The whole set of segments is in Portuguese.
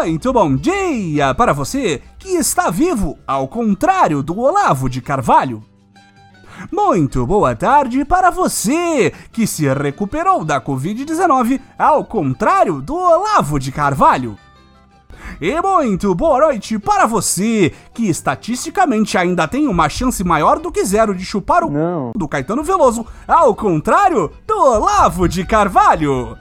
Muito bom dia para você que está vivo, ao contrário do Olavo de Carvalho. Muito boa tarde para você que se recuperou da Covid-19, ao contrário do Olavo de Carvalho. E muito boa noite para você que estatisticamente ainda tem uma chance maior do que zero de chupar o Não. do Caetano Veloso, ao contrário do Olavo de Carvalho.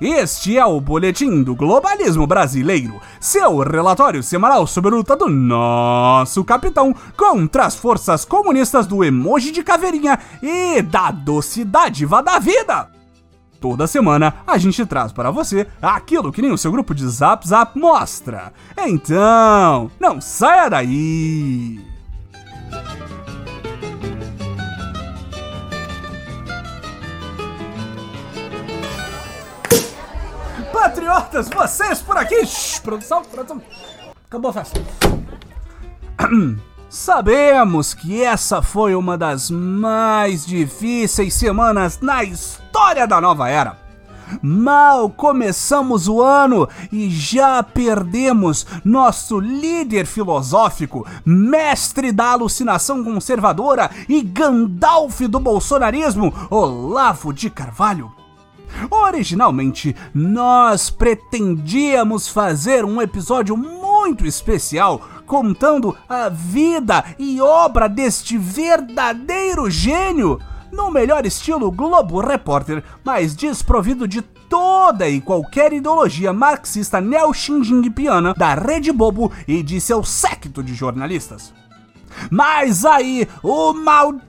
Este é o Boletim do Globalismo Brasileiro, seu relatório semanal sobre a luta do nosso capitão contra as forças comunistas do emoji de caveirinha e da doce dádiva da vida. Toda semana a gente traz para você aquilo que nem o seu grupo de Zap Zap mostra. Então, não saia daí! Vocês por aqui! Shhh, produção, produção. Acabou a festa. Sabemos que essa foi uma das mais difíceis semanas na história da nova era. Mal começamos o ano e já perdemos nosso líder filosófico, mestre da alucinação conservadora e Gandalf do bolsonarismo, Olavo de Carvalho. Originalmente, nós pretendíamos fazer um episódio muito especial contando a vida e obra deste verdadeiro gênio, no melhor estilo Globo Repórter, mas desprovido de toda e qualquer ideologia marxista neo-xinjiang-piana da Rede Bobo e de seu séquito de jornalistas. Mas aí, o maldito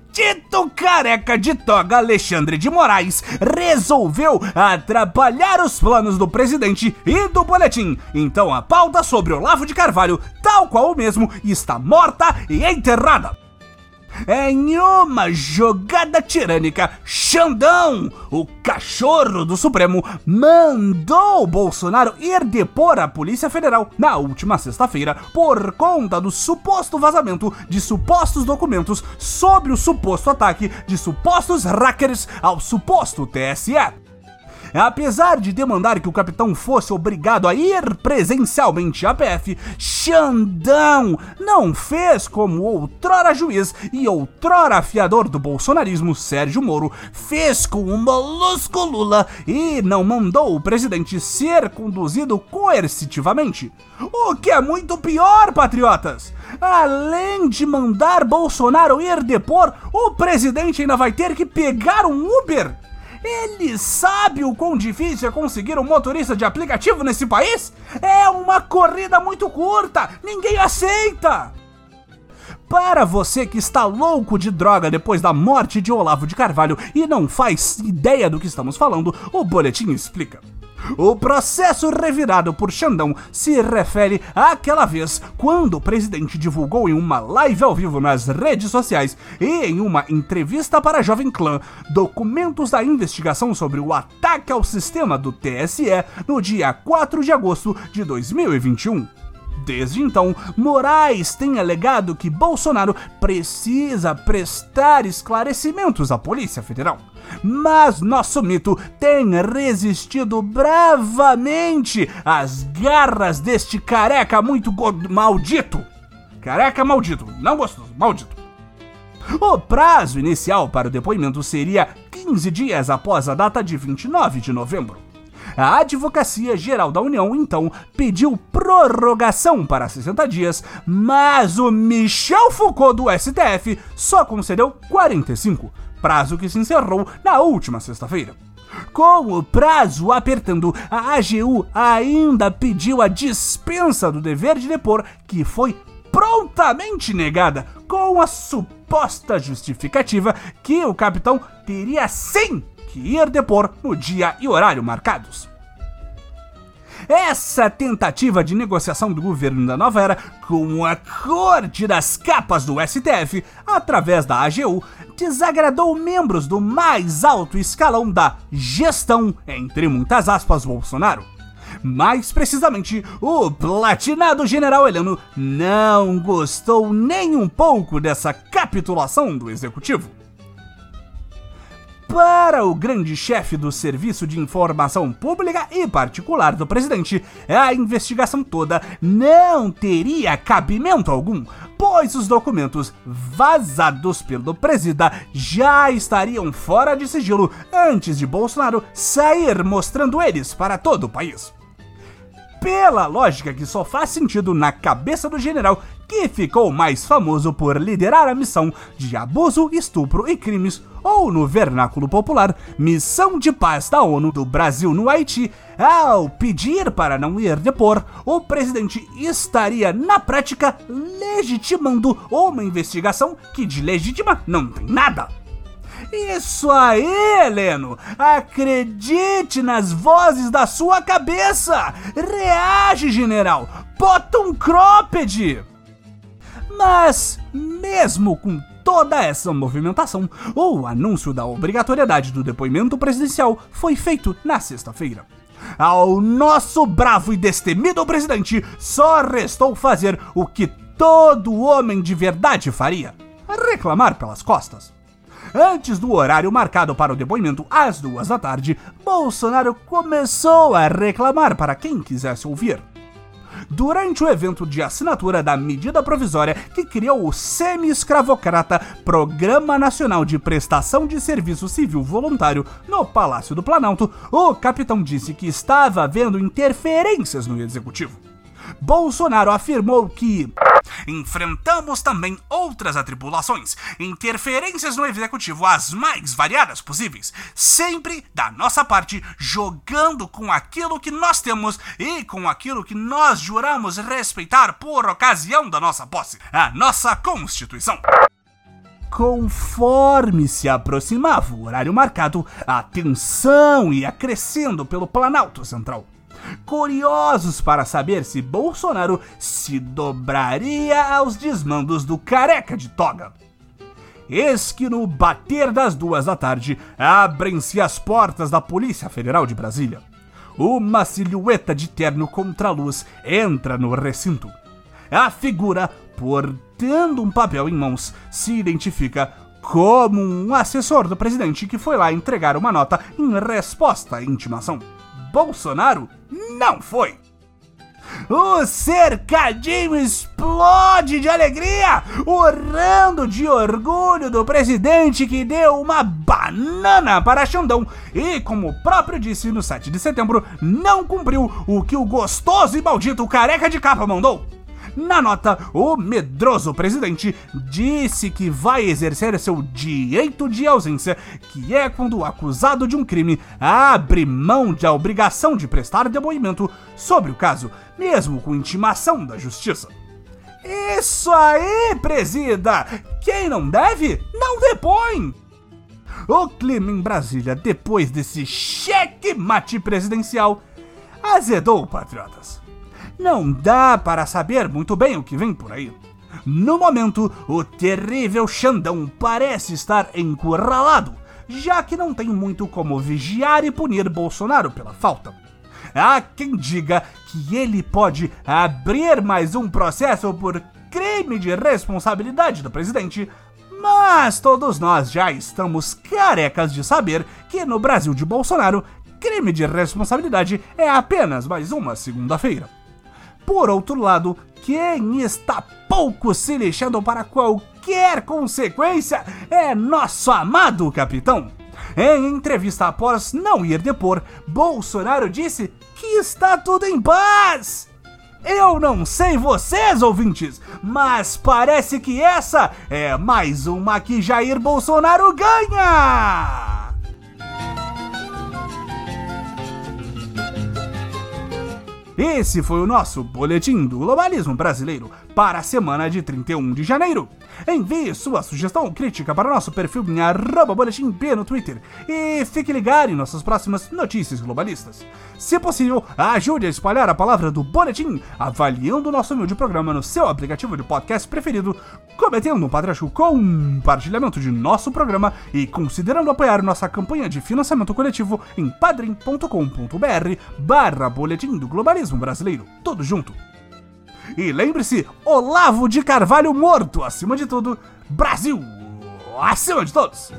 careca de toga Alexandre de Moraes resolveu atrapalhar os planos do presidente e do boletim. Então a pauta sobre Olavo de Carvalho, tal qual o mesmo, está morta e enterrada. Em uma jogada tirânica, Xandão, o cachorro do Supremo, mandou Bolsonaro ir depor a Polícia Federal na última sexta-feira por conta do suposto vazamento de supostos documentos sobre o suposto ataque de supostos hackers ao suposto TSE. Apesar de demandar que o capitão fosse obrigado a ir presencialmente à PF, Xandão não fez como outrora juiz e outrora afiador do bolsonarismo Sérgio Moro fez com o molusco Lula e não mandou o presidente ser conduzido coercitivamente. O que é muito pior, patriotas! Além de mandar Bolsonaro ir depor, o presidente ainda vai ter que pegar um Uber. Ele sabe o quão difícil é conseguir um motorista de aplicativo nesse país? É uma corrida muito curta, ninguém aceita! Para você que está louco de droga depois da morte de Olavo de Carvalho e não faz ideia do que estamos falando, o boletim explica. O processo revirado por Xandão se refere àquela vez quando o presidente divulgou em uma live ao vivo nas redes sociais e em uma entrevista para a Jovem Clã documentos da investigação sobre o ataque ao sistema do TSE no dia 4 de agosto de 2021. Desde então, Moraes tem alegado que Bolsonaro precisa prestar esclarecimentos à Polícia Federal. Mas nosso mito tem resistido bravamente às garras deste careca muito maldito. Careca maldito, não gostoso, maldito. O prazo inicial para o depoimento seria 15 dias após a data de 29 de novembro. A Advocacia Geral da União, então, pediu prorrogação para 60 dias, mas o Michel Foucault do STF só concedeu 45, prazo que se encerrou na última sexta-feira. Com o prazo apertando, a AGU ainda pediu a dispensa do dever de depor, que foi prontamente negada, com a suposta justificativa que o capitão teria sim que ir depor no dia e horário marcados. Essa tentativa de negociação do governo da nova era com a corte das capas do STF, através da AGU, desagradou membros do mais alto escalão da gestão, entre muitas aspas, Bolsonaro. Mais precisamente, o platinado general Heleno não gostou nem um pouco dessa capitulação do executivo. Para o grande chefe do Serviço de Informação Pública e Particular do presidente, a investigação toda. Não teria cabimento algum, pois os documentos vazados pelo presida já estariam fora de sigilo antes de Bolsonaro sair mostrando eles para todo o país. Pela lógica que só faz sentido na cabeça do general que ficou mais famoso por liderar a missão de abuso, estupro e crimes, ou no vernáculo popular, missão de paz da ONU do Brasil no Haiti, ao pedir para não ir depor, o presidente estaria na prática legitimando uma investigação que de legítima não tem nada. Isso aí, Heleno! Acredite nas vozes da sua cabeça! Reage, general! Bota um cropped! Mas, mesmo com toda essa movimentação, o anúncio da obrigatoriedade do depoimento presidencial foi feito na sexta-feira. Ao nosso bravo e destemido presidente só restou fazer o que todo homem de verdade faria: reclamar pelas costas. Antes do horário marcado para o depoimento, às duas da tarde, Bolsonaro começou a reclamar para quem quisesse ouvir. Durante o evento de assinatura da medida provisória que criou o semi-escravocrata Programa Nacional de Prestação de Serviço Civil Voluntário no Palácio do Planalto, o capitão disse que estava havendo interferências no executivo. Bolsonaro afirmou que enfrentamos também outras atribulações, interferências no executivo as mais variadas possíveis, sempre da nossa parte jogando com aquilo que nós temos e com aquilo que nós juramos respeitar por ocasião da nossa posse, a nossa Constituição. Conforme se aproximava o horário marcado, a tensão ia crescendo pelo Planalto Central curiosos para saber se Bolsonaro se dobraria aos desmandos do careca de toga. Eis que no bater das duas da tarde abrem-se as portas da Polícia Federal de Brasília. Uma silhueta de terno contra luz entra no recinto. A figura, portando um papel em mãos, se identifica como um assessor do presidente que foi lá entregar uma nota em resposta à intimação. Bolsonaro não foi. O cercadinho explode de alegria, urrando de orgulho do presidente que deu uma banana para Xandão e, como o próprio disse no 7 de setembro, não cumpriu o que o gostoso e maldito careca de capa mandou. Na nota, o medroso presidente disse que vai exercer seu direito de ausência, que é quando o acusado de um crime abre mão da obrigação de prestar depoimento sobre o caso, mesmo com intimação da justiça. Isso aí, presida! Quem não deve, não depõe! O clima em Brasília, depois desse cheque-mate presidencial, azedou, patriotas não dá para saber muito bem o que vem por aí. No momento, o terrível Xandão parece estar encurralado, já que não tem muito como vigiar e punir Bolsonaro pela falta. Há quem diga que ele pode abrir mais um processo por crime de responsabilidade do presidente, mas todos nós já estamos carecas de saber que no Brasil de Bolsonaro, crime de responsabilidade é apenas mais uma segunda-feira. Por outro lado, quem está pouco se lixando para qualquer consequência é nosso amado capitão. Em entrevista após não ir depor, Bolsonaro disse que está tudo em paz. Eu não sei vocês, ouvintes, mas parece que essa é mais uma que Jair Bolsonaro ganha! Esse foi o nosso Boletim do Globalismo Brasileiro para a semana de 31 de janeiro. Envie sua sugestão ou crítica para o nosso perfil em arroba boletim no Twitter e fique ligado em nossas próximas notícias globalistas. Se possível, ajude a espalhar a palavra do Boletim, avaliando o nosso humilde programa no seu aplicativo de podcast preferido, cometendo um padrasto compartilhamento de nosso programa e considerando apoiar nossa campanha de financiamento coletivo em padrim.com.br barra Boletim do Globalismo Brasileiro. Tudo junto. E lembre-se, Olavo de Carvalho morto, acima de tudo, Brasil, acima de todos!